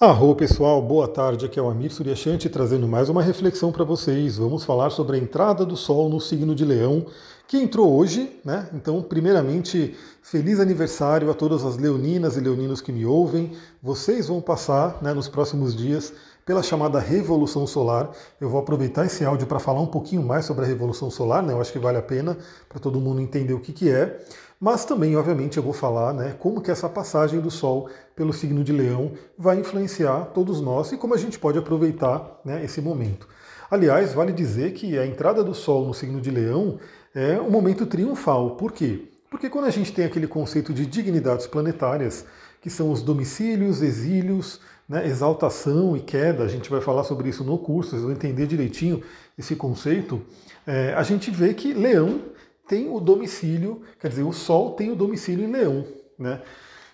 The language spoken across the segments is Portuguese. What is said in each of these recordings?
Arro pessoal, boa tarde. Aqui é o Amir Suryashanti trazendo mais uma reflexão para vocês. Vamos falar sobre a entrada do Sol no signo de Leão, que entrou hoje, né? Então, primeiramente, feliz aniversário a todas as leoninas e leoninos que me ouvem. Vocês vão passar, né, nos próximos dias pela chamada Revolução Solar. Eu vou aproveitar esse áudio para falar um pouquinho mais sobre a Revolução Solar, né? Eu acho que vale a pena para todo mundo entender o que, que é. Mas também, obviamente, eu vou falar né, como que essa passagem do Sol pelo signo de Leão vai influenciar todos nós e como a gente pode aproveitar né, esse momento. Aliás, vale dizer que a entrada do Sol no signo de Leão é um momento triunfal. Por quê? Porque quando a gente tem aquele conceito de dignidades planetárias, que são os domicílios, exílios, né, exaltação e queda, a gente vai falar sobre isso no curso, vocês vão entender direitinho esse conceito, é, a gente vê que Leão tem o domicílio, quer dizer, o Sol tem o domicílio em Leão. Né?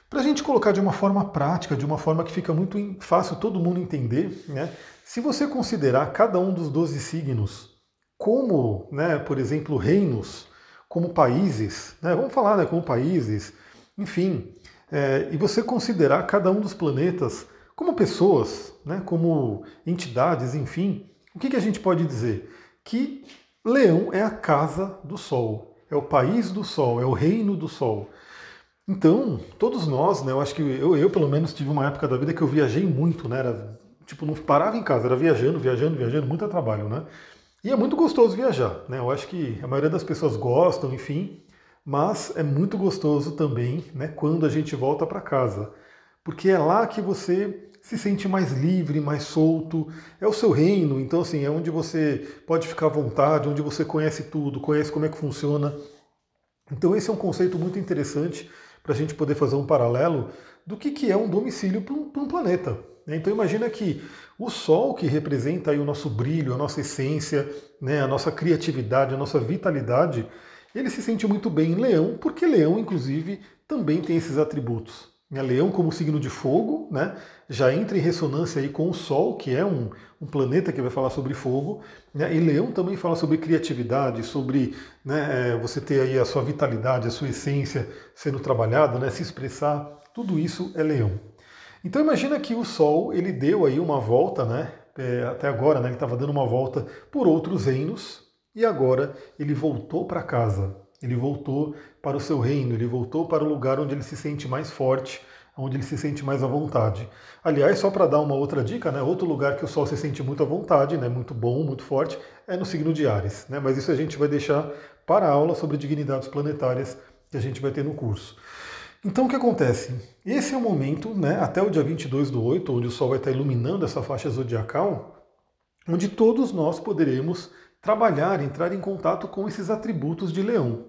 Para a gente colocar de uma forma prática, de uma forma que fica muito fácil todo mundo entender, né? se você considerar cada um dos 12 signos como, né, por exemplo, reinos, como países, né, vamos falar né, como países, enfim, é, e você considerar cada um dos planetas como pessoas, né, como entidades, enfim, o que, que a gente pode dizer? Que Leão é a casa do Sol, é o país do Sol, é o reino do Sol. Então, todos nós, né, eu acho que eu, eu pelo menos tive uma época da vida que eu viajei muito, né, era, tipo, não parava em casa, era viajando, viajando, viajando, muito trabalho, né? E é muito gostoso viajar, né? Eu acho que a maioria das pessoas gostam, enfim, mas é muito gostoso também, né, quando a gente volta para casa, porque é lá que você se sente mais livre, mais solto. É o seu reino, então assim, é onde você pode ficar à vontade, onde você conhece tudo, conhece como é que funciona. Então esse é um conceito muito interessante para a gente poder fazer um paralelo do que, que é um domicílio para um, um, planeta. Né? Então imagina que o Sol, que representa aí o nosso brilho, a nossa essência, né, a nossa criatividade, a nossa vitalidade, ele se sente muito bem em Leão, porque Leão, inclusive, também tem esses atributos. Né, Leão como signo de fogo, né, já entra em ressonância aí com o Sol, que é um, um planeta que vai falar sobre fogo, né, e Leão também fala sobre criatividade, sobre né, é, você ter aí a sua vitalidade, a sua essência sendo trabalhada, né, se expressar, tudo isso é Leão. Então imagina que o Sol ele deu aí uma volta, né, é, até agora, né, ele estava dando uma volta por outros reinos e agora ele voltou para casa, ele voltou para o seu reino, ele voltou para o lugar onde ele se sente mais forte, onde ele se sente mais à vontade. Aliás, só para dar uma outra dica, né, outro lugar que o Sol se sente muito à vontade, né, muito bom, muito forte, é no signo de Ares. Né, mas isso a gente vai deixar para a aula sobre dignidades planetárias que a gente vai ter no curso. Então o que acontece? Esse é o momento, né, até o dia 22 do 8, onde o Sol vai estar iluminando essa faixa zodiacal, onde todos nós poderemos trabalhar, entrar em contato com esses atributos de leão.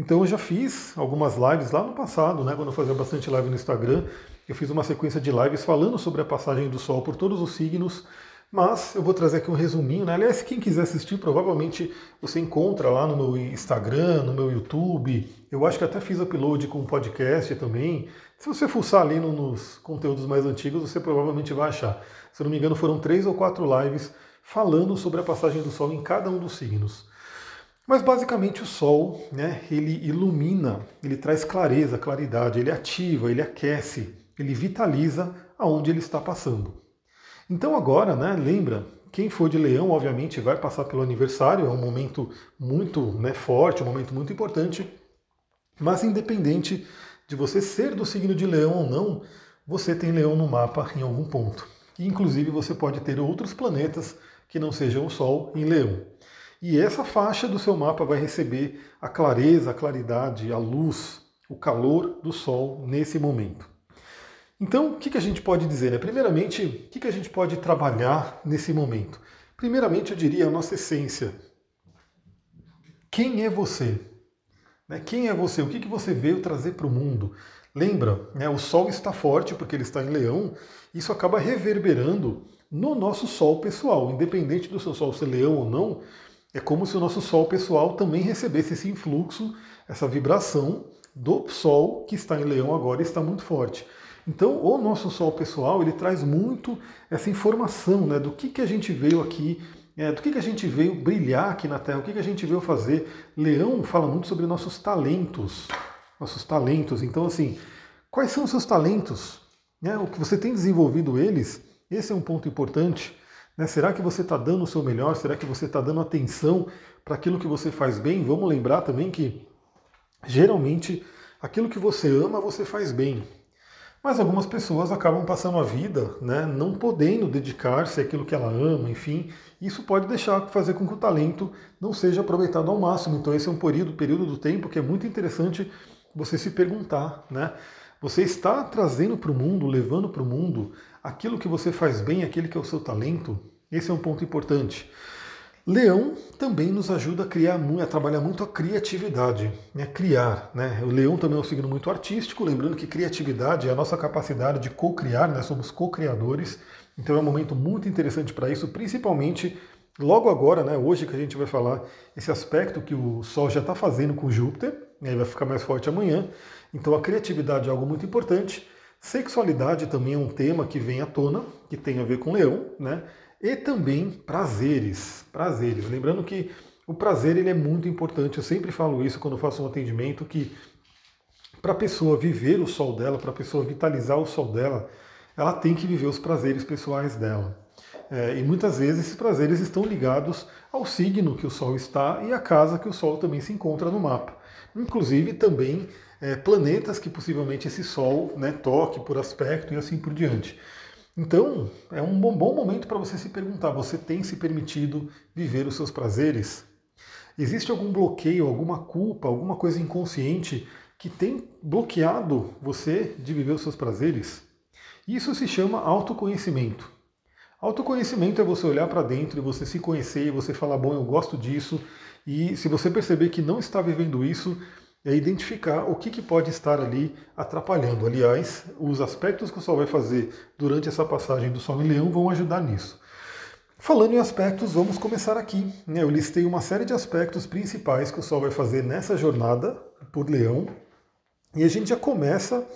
Então eu já fiz algumas lives lá no passado, né, quando eu fazia bastante live no Instagram, eu fiz uma sequência de lives falando sobre a passagem do Sol por todos os signos, mas eu vou trazer aqui um resuminho, né? Aliás, quem quiser assistir, provavelmente você encontra lá no meu Instagram, no meu YouTube. Eu acho que até fiz upload com podcast também. Se você fuçar ali nos conteúdos mais antigos, você provavelmente vai achar. Se eu não me engano, foram três ou quatro lives falando sobre a passagem do Sol em cada um dos signos. Mas basicamente o Sol, né, ele ilumina, ele traz clareza, claridade, ele ativa, ele aquece, ele vitaliza aonde ele está passando. Então agora, né, lembra, quem for de Leão, obviamente, vai passar pelo aniversário, é um momento muito né, forte, um momento muito importante. Mas independente de você ser do signo de Leão ou não, você tem Leão no mapa em algum ponto. E, inclusive você pode ter outros planetas que não sejam o Sol em Leão. E essa faixa do seu mapa vai receber a clareza, a claridade, a luz, o calor do Sol nesse momento. Então, o que, a gente pode dizer? Né? Primeiramente, o que, que a gente pode trabalhar nesse momento? Primeiramente, eu diria a nossa essência. Quem é você? Né? Quem é você? O que, que você veio trazer para o mundo? Lembra, né? o Sol está forte porque ele está em Leão, isso acaba reverberando no nosso Sol pessoal, independente do seu Sol ser leão ou não, é como se o nosso Sol pessoal também recebesse esse influxo, essa vibração do Sol que está em leão agora e está muito forte. Então, o nosso Sol pessoal, ele traz muito essa informação né, do que, que a gente veio aqui, é, do que, que a gente veio brilhar aqui na Terra, o que, que a gente veio fazer. Leão fala muito sobre nossos talentos, nossos talentos. Então, assim, quais são os seus talentos? Né? O que você tem desenvolvido eles, esse é um ponto importante. Né? Será que você está dando o seu melhor? Será que você está dando atenção para aquilo que você faz bem? Vamos lembrar também que geralmente aquilo que você ama, você faz bem. Mas algumas pessoas acabam passando a vida né, não podendo dedicar-se àquilo que ela ama, enfim. Isso pode deixar fazer com que o talento não seja aproveitado ao máximo. Então esse é um período, período do tempo que é muito interessante você se perguntar, né? Você está trazendo para o mundo, levando para o mundo aquilo que você faz bem, aquele que é o seu talento? Esse é um ponto importante. Leão também nos ajuda a criar, a trabalhar muito a criatividade, né? criar. Né? O leão também é um signo muito artístico, lembrando que criatividade é a nossa capacidade de co-criar, né? somos co-criadores, então é um momento muito interessante para isso, principalmente logo agora, né? hoje que a gente vai falar esse aspecto que o Sol já está fazendo com Júpiter, né? vai ficar mais forte amanhã, então a criatividade é algo muito importante. Sexualidade também é um tema que vem à tona, que tem a ver com leão, né? E também prazeres, prazeres. Lembrando que o prazer ele é muito importante. Eu sempre falo isso quando faço um atendimento que para a pessoa viver o sol dela, para a pessoa vitalizar o sol dela, ela tem que viver os prazeres pessoais dela. É, e muitas vezes esses prazeres estão ligados ao signo que o Sol está e à casa que o Sol também se encontra no mapa. Inclusive também é, planetas que possivelmente esse Sol né, toque por aspecto e assim por diante. Então, é um bom, bom momento para você se perguntar: você tem se permitido viver os seus prazeres? Existe algum bloqueio, alguma culpa, alguma coisa inconsciente que tem bloqueado você de viver os seus prazeres? Isso se chama autoconhecimento. Autoconhecimento é você olhar para dentro e você se conhecer e você falar: bom, eu gosto disso. E se você perceber que não está vivendo isso, é identificar o que, que pode estar ali atrapalhando. Aliás, os aspectos que o Sol vai fazer durante essa passagem do Sol em Leão vão ajudar nisso. Falando em aspectos, vamos começar aqui. Né? Eu listei uma série de aspectos principais que o Sol vai fazer nessa jornada por Leão. E a gente já começa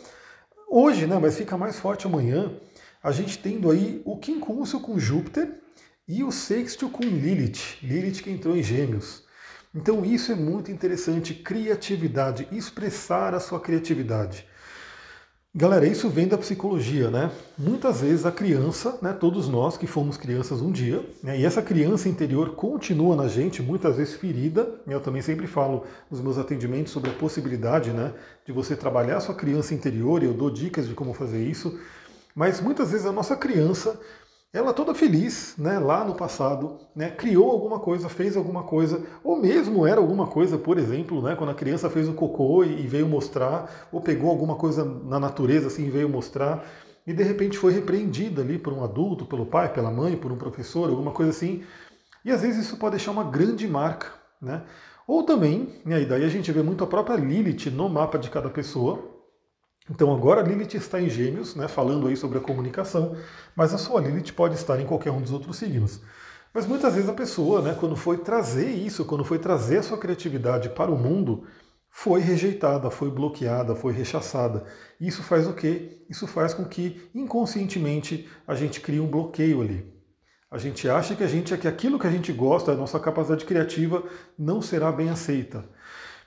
hoje, né? mas fica mais forte amanhã, a gente tendo aí o quincúncio com Júpiter e o sexto com Lilith. Lilith que entrou em Gêmeos. Então isso é muito interessante, criatividade, expressar a sua criatividade. Galera, isso vem da psicologia, né? Muitas vezes a criança, né, todos nós que fomos crianças um dia, né, e essa criança interior continua na gente, muitas vezes ferida. Eu também sempre falo nos meus atendimentos sobre a possibilidade né, de você trabalhar a sua criança interior, e eu dou dicas de como fazer isso. Mas muitas vezes a nossa criança ela toda feliz, né, lá no passado, né, criou alguma coisa, fez alguma coisa, ou mesmo era alguma coisa, por exemplo, né, quando a criança fez o cocô e veio mostrar, ou pegou alguma coisa na natureza assim e veio mostrar, e de repente foi repreendida ali por um adulto, pelo pai, pela mãe, por um professor, alguma coisa assim. E às vezes isso pode deixar uma grande marca, né? Ou também, e aí daí a gente vê muito a própria Lilith no mapa de cada pessoa, então agora a Lilith está em Gêmeos, né, falando aí sobre a comunicação, mas a sua Lilith pode estar em qualquer um dos outros signos. Mas muitas vezes a pessoa, né, quando foi trazer isso, quando foi trazer a sua criatividade para o mundo, foi rejeitada, foi bloqueada, foi rechaçada. Isso faz o quê? Isso faz com que inconscientemente a gente crie um bloqueio ali. A gente acha que a gente que aquilo que a gente gosta, a nossa capacidade criativa não será bem aceita.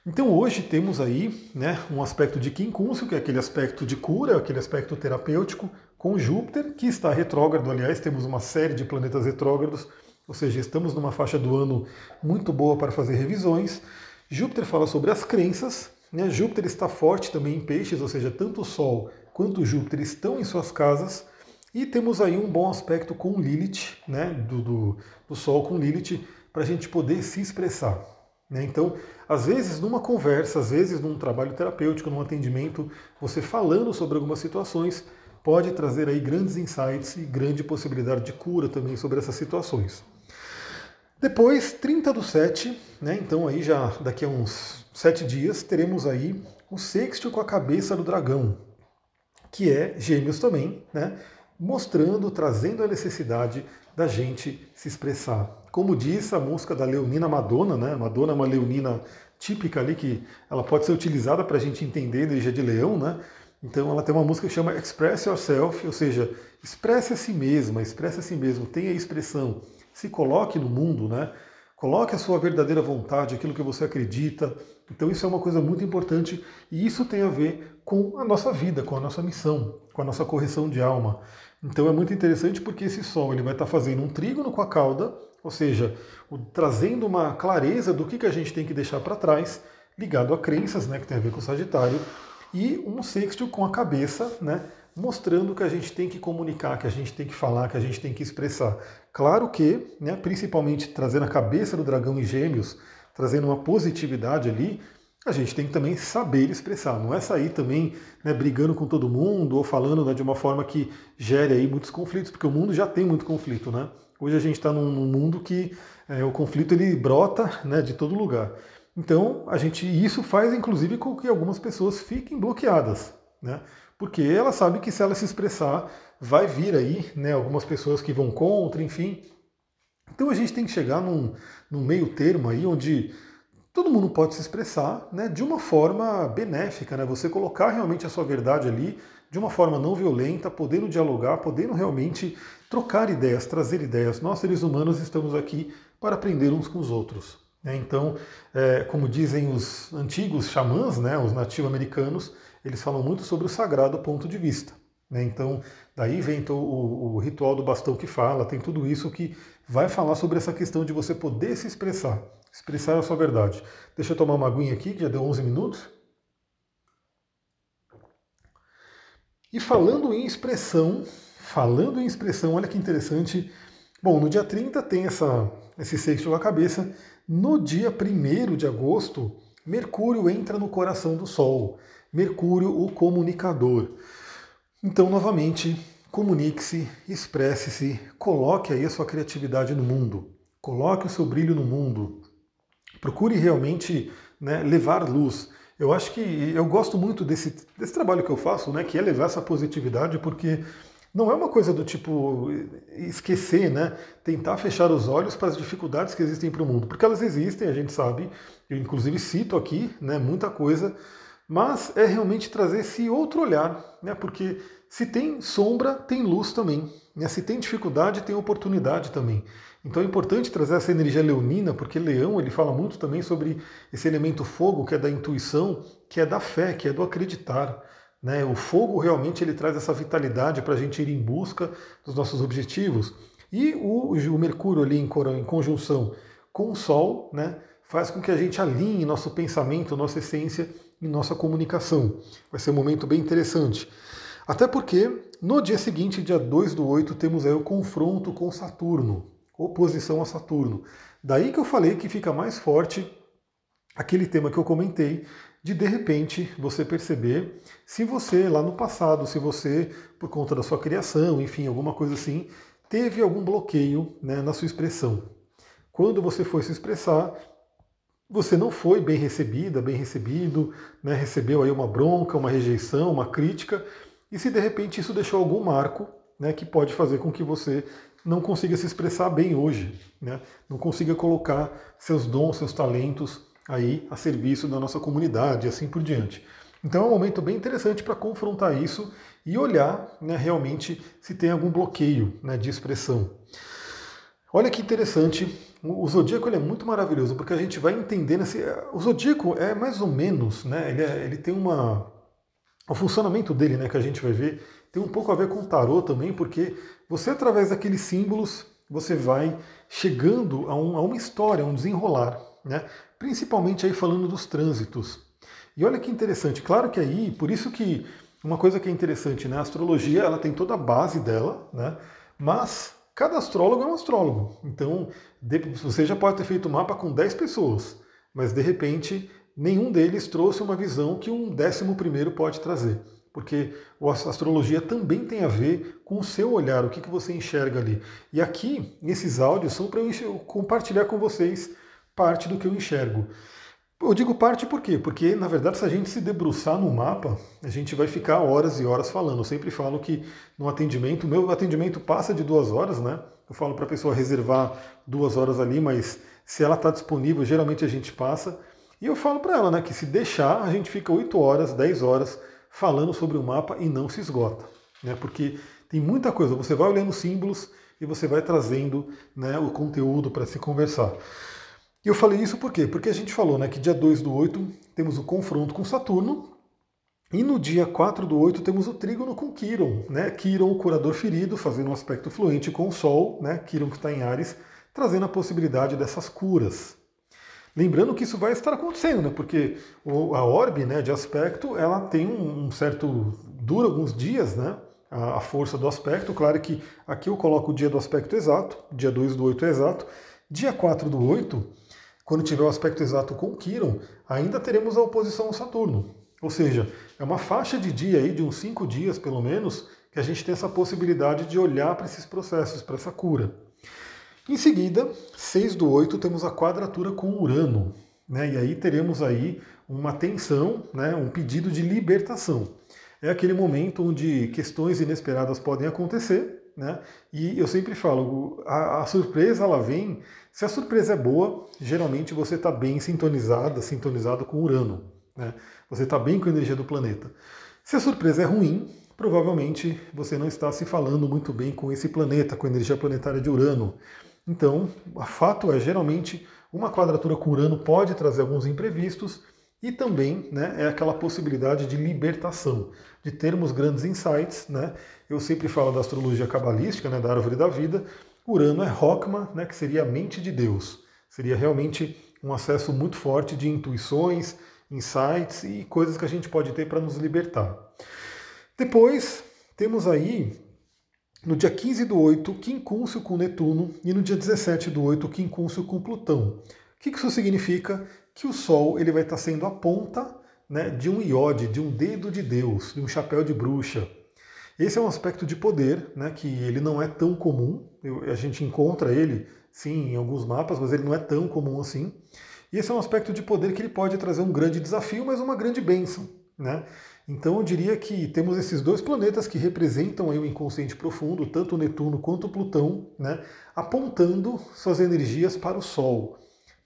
Então hoje temos aí né, um aspecto de quincúncio, que é aquele aspecto de cura, aquele aspecto terapêutico, com Júpiter, que está retrógrado. Aliás, temos uma série de planetas retrógrados, ou seja, estamos numa faixa do ano muito boa para fazer revisões. Júpiter fala sobre as crenças. Né? Júpiter está forte também em peixes, ou seja, tanto o Sol quanto Júpiter estão em suas casas. E temos aí um bom aspecto com Lilith, né? do, do, do Sol com Lilith, para a gente poder se expressar. Né? Então, às vezes, numa conversa, às vezes, num trabalho terapêutico, num atendimento, você falando sobre algumas situações pode trazer aí grandes insights e grande possibilidade de cura também sobre essas situações. Depois, 30 do 7, né? então aí já daqui a uns 7 dias, teremos aí o sexto com a cabeça do dragão, que é gêmeos também, né? mostrando, trazendo a necessidade da gente se expressar. Como diz a música da Leonina Madonna, né? Madonna é uma leonina típica ali que ela pode ser utilizada para a gente entender a energia de leão, né? Então ela tem uma música que chama Express Yourself, ou seja, expresse a si mesma, expresse a si mesmo, tenha expressão, se coloque no mundo, né? Coloque a sua verdadeira vontade, aquilo que você acredita. Então isso é uma coisa muito importante e isso tem a ver com a nossa vida, com a nossa missão, com a nossa correção de alma. Então é muito interessante porque esse Sol ele vai estar fazendo um trígono com a cauda, ou seja, o, trazendo uma clareza do que, que a gente tem que deixar para trás, ligado a crenças, né, que tem a ver com o Sagitário, e um sexto com a cabeça, né, mostrando que a gente tem que comunicar, que a gente tem que falar, que a gente tem que expressar. Claro que, né, principalmente trazendo a cabeça do dragão em gêmeos, trazendo uma positividade ali, a gente tem que também saber expressar. Não é sair também né, brigando com todo mundo ou falando né, de uma forma que gere aí muitos conflitos, porque o mundo já tem muito conflito, né? Hoje a gente está num, mundo que é, o conflito ele brota né, de todo lugar. Então a gente isso faz inclusive com que algumas pessoas fiquem bloqueadas, né? Porque ela sabe que se ela se expressar vai vir aí, né? Algumas pessoas que vão contra, enfim. Então a gente tem que chegar num, num meio termo aí onde todo mundo pode se expressar né, de uma forma benéfica, né? Você colocar realmente a sua verdade ali de uma forma não violenta, podendo dialogar, podendo realmente trocar ideias, trazer ideias. Nós, seres humanos, estamos aqui para aprender uns com os outros. Né? Então, é, como dizem os antigos xamãs, né, os nativo-americanos, eles falam muito sobre o sagrado ponto de vista. Né? Então, daí vem o, o, o ritual do bastão que fala, tem tudo isso que vai falar sobre essa questão de você poder se expressar expressar a sua verdade. Deixa eu tomar uma aguinha aqui, que já deu 11 minutos. E falando em expressão, falando em expressão, olha que interessante. Bom, no dia 30 tem essa, esse sexto na cabeça. No dia 1 de agosto, Mercúrio entra no coração do Sol. Mercúrio, o comunicador. Então, novamente, comunique-se, expresse-se, coloque aí a sua criatividade no mundo. Coloque o seu brilho no mundo. Procure realmente né, levar luz. Eu acho que eu gosto muito desse, desse trabalho que eu faço, né, que é levar essa positividade, porque não é uma coisa do tipo esquecer, né? Tentar fechar os olhos para as dificuldades que existem para o mundo, porque elas existem, a gente sabe. Eu inclusive cito aqui, né, muita coisa, mas é realmente trazer esse outro olhar, né? Porque se tem sombra, tem luz também. Né? Se tem dificuldade, tem oportunidade também. Então é importante trazer essa energia leonina, porque Leão ele fala muito também sobre esse elemento fogo, que é da intuição, que é da fé, que é do acreditar. Né? O fogo realmente ele traz essa vitalidade para a gente ir em busca dos nossos objetivos. E o, o Mercúrio ali em, em conjunção com o Sol né, faz com que a gente alinhe nosso pensamento, nossa essência e nossa comunicação. Vai ser um momento bem interessante. Até porque no dia seguinte, dia 2 do 8, temos aí o confronto com Saturno oposição a Saturno. Daí que eu falei que fica mais forte aquele tema que eu comentei, de de repente você perceber se você lá no passado, se você, por conta da sua criação, enfim, alguma coisa assim, teve algum bloqueio né, na sua expressão. Quando você foi se expressar, você não foi bem recebida, bem recebido, né, recebeu aí uma bronca, uma rejeição, uma crítica, e se de repente isso deixou algum marco né, que pode fazer com que você não consiga se expressar bem hoje, né? não consiga colocar seus dons, seus talentos aí a serviço da nossa comunidade e assim por diante. Então é um momento bem interessante para confrontar isso e olhar né, realmente se tem algum bloqueio né, de expressão. Olha que interessante, o zodíaco é muito maravilhoso porque a gente vai entendendo. Assim, o zodíaco é mais ou menos, né, ele, é, ele tem uma. O funcionamento dele, né, que a gente vai ver, tem um pouco a ver com o tarô também, porque você, através daqueles símbolos, você vai chegando a, um, a uma história, a um desenrolar, né? principalmente aí falando dos trânsitos. E olha que interessante, claro que aí, por isso que uma coisa que é interessante, né? a astrologia ela tem toda a base dela, né? mas cada astrólogo é um astrólogo. Então, você já pode ter feito um mapa com 10 pessoas, mas de repente nenhum deles trouxe uma visão que um décimo primeiro pode trazer porque a astrologia também tem a ver com o seu olhar, o que, que você enxerga ali. E aqui, esses áudios são para eu compartilhar com vocês parte do que eu enxergo. Eu digo parte por quê? Porque, na verdade, se a gente se debruçar no mapa, a gente vai ficar horas e horas falando. Eu sempre falo que no atendimento, meu atendimento passa de duas horas, né? Eu falo para a pessoa reservar duas horas ali, mas se ela está disponível, geralmente a gente passa. E eu falo para ela, né, que se deixar, a gente fica oito horas, dez horas falando sobre o mapa e não se esgota. Né? Porque tem muita coisa, você vai olhando símbolos e você vai trazendo né, o conteúdo para se conversar. E eu falei isso por quê? Porque a gente falou né, que dia 2 do 8 temos o confronto com Saturno, E no dia 4 do 8 temos o trígono com Quiron, né? Quiron, o curador ferido, fazendo um aspecto fluente com o Sol, né? Quiron que está em Ares, trazendo a possibilidade dessas curas. Lembrando que isso vai estar acontecendo, né? Porque a orbe né, de aspecto, ela tem um certo... dura alguns dias, né? A, força do aspecto. Claro que aqui eu coloco o dia do aspecto exato, dia 2 do 8 é exato. Dia 4 do 8, quando tiver o aspecto exato com Quiron, ainda teremos a oposição ao Saturno. Ou seja, é uma faixa de dia aí, de uns cinco dias pelo menos, que a gente tem essa possibilidade de olhar para esses processos, para essa cura. Em seguida, 6 do 8, temos a quadratura com Urano. Né? E aí teremos aí uma tensão, né? um pedido de libertação. É aquele momento onde questões inesperadas podem acontecer, né? E eu sempre falo, a, a, surpresa ela vem. Se a surpresa é boa, geralmente você está bem sintonizada, sintonizado com Urano. Né? Você está bem com a energia do planeta. Se a surpresa é ruim, provavelmente você não está se falando muito bem com esse planeta, com a energia planetária de Urano. Então, o fato é, geralmente, uma quadratura com Urano pode trazer alguns imprevistos e também né, é aquela possibilidade de libertação, de termos grandes insights. Né? Eu sempre falo da astrologia cabalística, né, da árvore da vida. Urano é Rockma, né, que seria a mente de Deus. Seria realmente um acesso muito forte de intuições, insights e coisas que a gente pode ter para nos libertar. Depois, temos aí, no dia 15 do 8, quincúncio com Netuno e no dia 17 do 8, quincúncio com Plutão. O que isso significa? Que o Sol ele vai estar sendo a ponta né, de um iode, de um dedo de Deus, de um chapéu de bruxa. Esse é um aspecto de poder, né, que ele não é tão comum. Eu, a gente encontra ele, sim, em alguns mapas, mas ele não é tão comum assim. E esse é um aspecto de poder que ele pode trazer um grande desafio, mas uma grande bênção. Né? Então eu diria que temos esses dois planetas que representam aí o inconsciente profundo, tanto Netuno quanto Plutão, né, apontando suas energias para o Sol,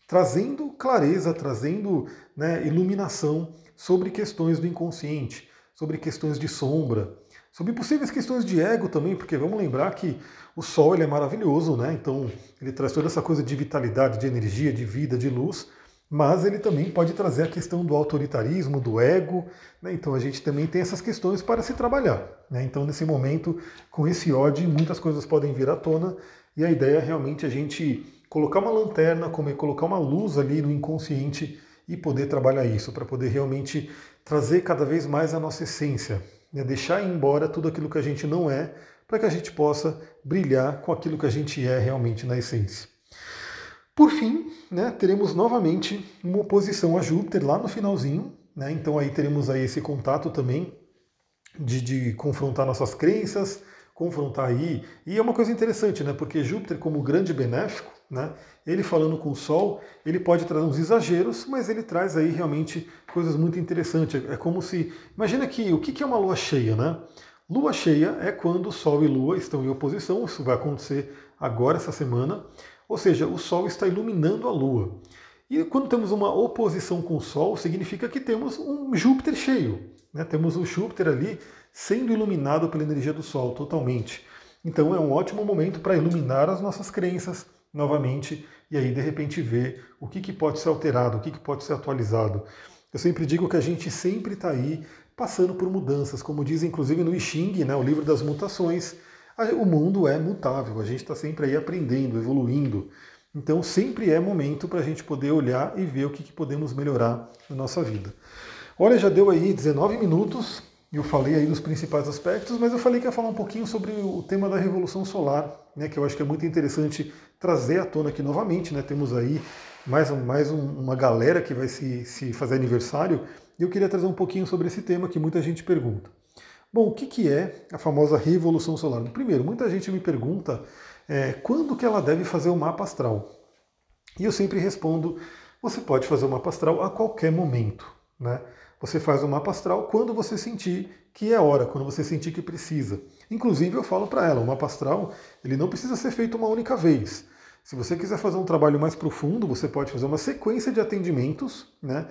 trazendo clareza, trazendo né, iluminação sobre questões do inconsciente, sobre questões de sombra, sobre possíveis questões de ego também, porque vamos lembrar que o Sol ele é maravilhoso, né? Então ele traz toda essa coisa de vitalidade, de energia, de vida, de luz, mas ele também pode trazer a questão do autoritarismo, do ego. Né? Então a gente também tem essas questões para se trabalhar. Né? Então nesse momento, com esse ódio, muitas coisas podem vir à tona e a ideia é realmente a gente colocar uma lanterna, como colocar uma luz ali no inconsciente e poder trabalhar isso, para poder realmente trazer cada vez mais a nossa essência, né? deixar embora tudo aquilo que a gente não é para que a gente possa brilhar com aquilo que a gente é realmente na essência. Por fim, né, teremos novamente uma oposição a Júpiter lá no finalzinho, né, então aí teremos aí esse contato também de, de confrontar nossas crenças, confrontar aí, e é uma coisa interessante, né, porque Júpiter como grande benéfico, né, ele falando com o Sol, ele pode trazer uns exageros, mas ele traz aí realmente coisas muito interessantes. É como se, imagina que o que é uma lua cheia, né? Lua cheia é quando Sol e Lua estão em oposição, isso vai acontecer agora essa semana, ou seja, o Sol está iluminando a Lua. E quando temos uma oposição com o Sol, significa que temos um Júpiter cheio. Né? Temos o Júpiter ali sendo iluminado pela energia do Sol totalmente. Então é um ótimo momento para iluminar as nossas crenças novamente e aí de repente ver o que, que pode ser alterado, o que, que pode ser atualizado. Eu sempre digo que a gente sempre está aí passando por mudanças, como diz inclusive no I Ching, né, o livro das mutações. O mundo é mutável, a gente está sempre aí aprendendo, evoluindo. Então sempre é momento para a gente poder olhar e ver o que, que podemos melhorar na nossa vida. Olha, já deu aí 19 minutos, eu falei aí dos principais aspectos, mas eu falei que ia falar um pouquinho sobre o tema da Revolução Solar, né, que eu acho que é muito interessante trazer à tona aqui novamente. Né, temos aí mais, mais um, uma galera que vai se, se fazer aniversário, e eu queria trazer um pouquinho sobre esse tema que muita gente pergunta. Bom, o que, que é a famosa revolução solar? Primeiro, muita gente me pergunta é, quando que ela deve fazer o mapa astral. E eu sempre respondo, você pode fazer o mapa astral a qualquer momento. Né? Você faz o mapa astral quando você sentir que é hora, quando você sentir que precisa. Inclusive eu falo para ela, o mapa astral ele não precisa ser feito uma única vez. Se você quiser fazer um trabalho mais profundo, você pode fazer uma sequência de atendimentos né,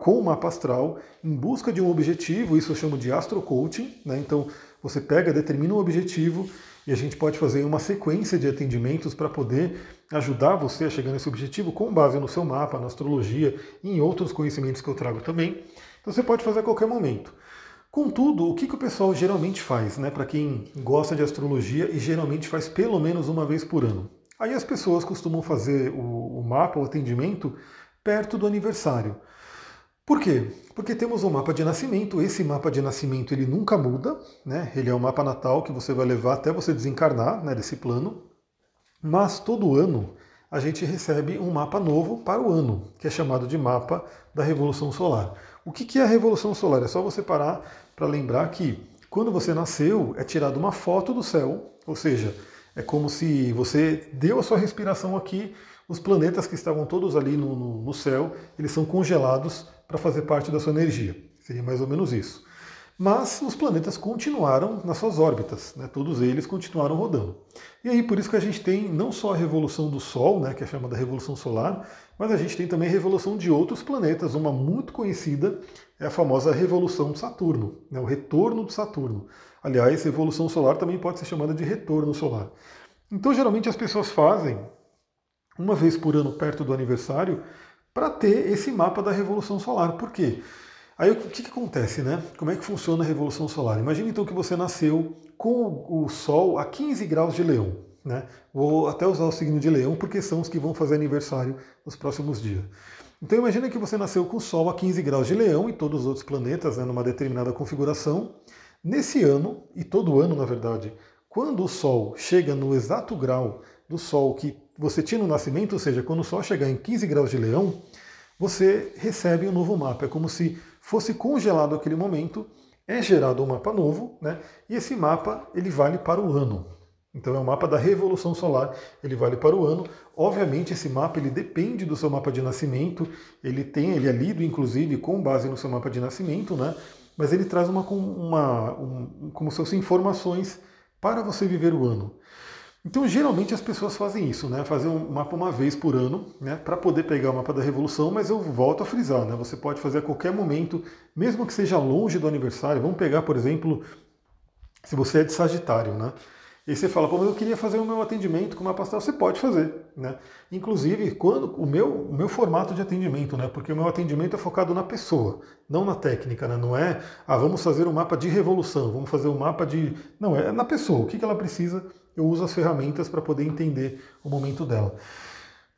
com o mapa astral em busca de um objetivo, isso eu chamo de astrocoaching. Né, então você pega, determina um objetivo e a gente pode fazer uma sequência de atendimentos para poder ajudar você a chegar nesse objetivo com base no seu mapa, na astrologia e em outros conhecimentos que eu trago também. Então você pode fazer a qualquer momento. Contudo, o que, que o pessoal geralmente faz, né? Para quem gosta de astrologia e geralmente faz pelo menos uma vez por ano. Aí as pessoas costumam fazer o, o mapa, o atendimento, perto do aniversário. Por quê? Porque temos um mapa de nascimento, esse mapa de nascimento ele nunca muda, né? ele é um mapa natal que você vai levar até você desencarnar né, desse plano, mas todo ano a gente recebe um mapa novo para o ano, que é chamado de mapa da Revolução Solar. O que é a Revolução Solar? É só você parar para lembrar que quando você nasceu é tirada uma foto do céu, ou seja, é como se você deu a sua respiração aqui, os planetas que estavam todos ali no, no, no céu, eles são congelados para fazer parte da sua energia. Seria mais ou menos isso. Mas os planetas continuaram nas suas órbitas, né? todos eles continuaram rodando. E aí por isso que a gente tem não só a revolução do Sol, né, que é chamada Revolução Solar, mas a gente tem também a revolução de outros planetas. Uma muito conhecida é a famosa Revolução de Saturno, né, o retorno de Saturno. Aliás, Revolução Solar também pode ser chamada de retorno solar. Então geralmente as pessoas fazem uma vez por ano perto do aniversário para ter esse mapa da Revolução Solar. Por quê? Aí o que, que, acontece, né? Como é que funciona a Revolução Solar? Imagine então que você nasceu com o Sol a 15 graus de Leão. Né? Vou até usar o signo de Leão porque são os que vão fazer aniversário nos próximos dias. Então imagine que você nasceu com o Sol a 15 graus de Leão e todos os outros planetas né, numa determinada configuração. Nesse ano, e todo ano na verdade, quando o Sol chega no exato grau do Sol que você tinha no nascimento, ou seja, quando o Sol chegar em 15 graus de leão, você recebe um novo mapa. É como se fosse congelado aquele momento, é gerado um mapa novo, né? E esse mapa ele vale para o ano. Então é um mapa da revolução solar, ele vale para o ano. Obviamente esse mapa ele depende do seu mapa de nascimento, ele tem, ele é lido inclusive com base no seu mapa de nascimento, né? Mas ele traz uma, uma um, como se fossem informações para você viver o ano. Então, geralmente as pessoas fazem isso, né? Fazer um mapa uma vez por ano, né? Para poder pegar o mapa da revolução, mas eu volto a frisar, né? Você pode fazer a qualquer momento, mesmo que seja longe do aniversário. Vamos pegar, por exemplo, se você é de Sagitário, né? E você fala, pô, mas eu queria fazer o meu atendimento com uma pastel, você pode fazer, né? Inclusive, quando o meu, o meu formato de atendimento, né? Porque o meu atendimento é focado na pessoa, não na técnica, né? Não é, ah, vamos fazer um mapa de revolução, vamos fazer um mapa de. Não, é na pessoa, o que, que ela precisa, eu uso as ferramentas para poder entender o momento dela.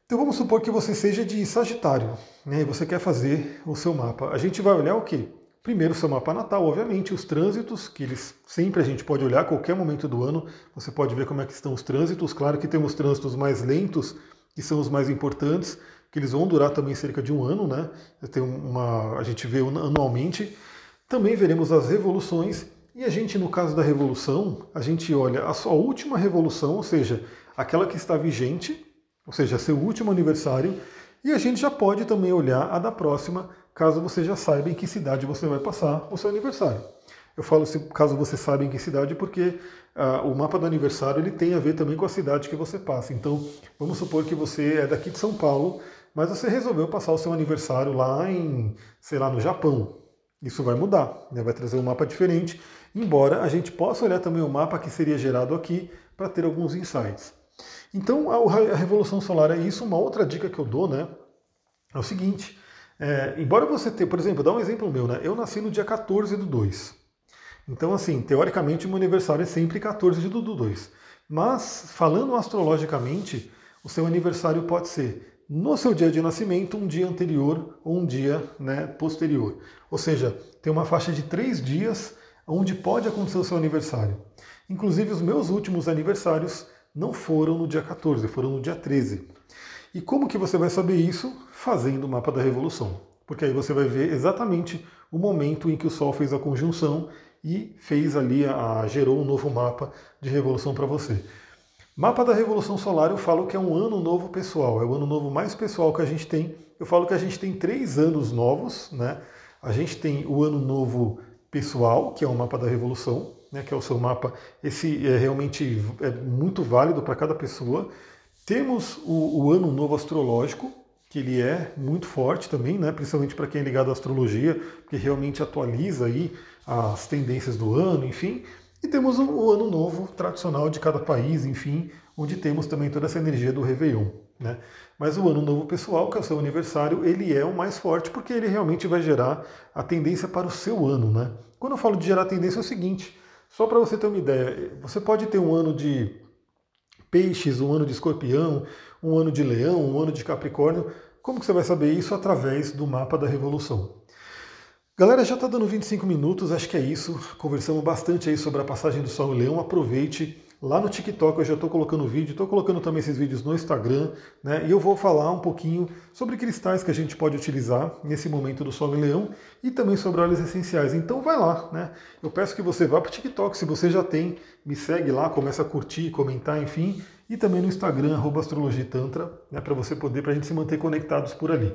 Então vamos supor que você seja de Sagitário, né? E você quer fazer o seu mapa. A gente vai olhar o quê? Primeiro, seu mapa natal, obviamente, os trânsitos, que eles sempre a gente pode olhar qualquer momento do ano, você pode ver como é que estão os trânsitos. Claro que temos trânsitos mais lentos, que são os mais importantes, que eles vão durar também cerca de um ano, né? Tem uma, a gente vê anualmente. Também veremos as revoluções, e a gente, no caso da revolução, a gente olha a sua última revolução, ou seja, aquela que está vigente, ou seja, seu último aniversário, e a gente já pode também olhar a da próxima, caso você já saiba em que cidade você vai passar o seu aniversário. Eu falo caso você saiba em que cidade, porque ah, o mapa do aniversário ele tem a ver também com a cidade que você passa. Então, vamos supor que você é daqui de São Paulo, mas você resolveu passar o seu aniversário lá em, sei lá, no Japão. Isso vai mudar, né? vai trazer um mapa diferente, embora a gente possa olhar também o mapa que seria gerado aqui para ter alguns insights. Então, a, Revolução Solar é isso. Uma outra dica que eu dou né, é o seguinte: é, embora você tenha, por exemplo, dá um exemplo meu, né? Eu nasci no dia 14 do 2. Então, assim, teoricamente, meu aniversário é sempre 14 do 2. Mas, falando astrologicamente, o seu aniversário pode ser no seu dia de nascimento, um dia anterior ou um dia né, posterior. Ou seja, tem uma faixa de três dias onde pode acontecer o seu aniversário. Inclusive, os meus últimos aniversários não foram no dia 14, foram no dia 13. E como que você vai saber isso? Fazendo o mapa da revolução. Porque aí você vai ver exatamente o momento em que o Sol fez a conjunção e fez ali, a, gerou um novo mapa de revolução para você. Mapa da Revolução Solar eu falo que é um ano novo pessoal, é o ano novo mais pessoal que a gente tem. Eu falo que a gente tem três anos novos, né? A gente tem o ano novo pessoal, que é o mapa da Revolução, né, que é o seu mapa. Esse é realmente é muito válido para cada pessoa. Temos o, o, ano novo astrológico, que ele é muito forte também, né, principalmente para quem é ligado à astrologia, porque realmente atualiza aí as tendências do ano, enfim. E temos o, ano novo tradicional de cada país, enfim, onde temos também toda essa energia do Réveillon. Né? Mas o ano novo pessoal, que é o seu aniversário, ele é o mais forte porque ele realmente vai gerar a tendência para o seu ano. Né? Quando eu falo de gerar tendência é o seguinte, só para você ter uma ideia, você pode ter um ano de peixes, um ano de escorpião, um ano de leão, um ano de capricórnio. Como que você vai saber isso? Através do mapa da revolução. Galera, já está dando 25 minutos, acho que é isso. Conversamos bastante aí sobre a passagem do Sol e Leão. Aproveite. Lá no TikTok eu já estou colocando vídeo, estou colocando também esses vídeos no Instagram, né? E eu vou falar um pouquinho sobre cristais que a gente pode utilizar nesse momento do Sol e Leão e também sobre óleos essenciais. Então vai lá, né? Eu peço que você vá para o TikTok, se você já tem, me segue lá, começa a curtir, comentar, enfim, e também no Instagram, astrologitantra, né? Para você poder, para a gente se manter conectados por ali.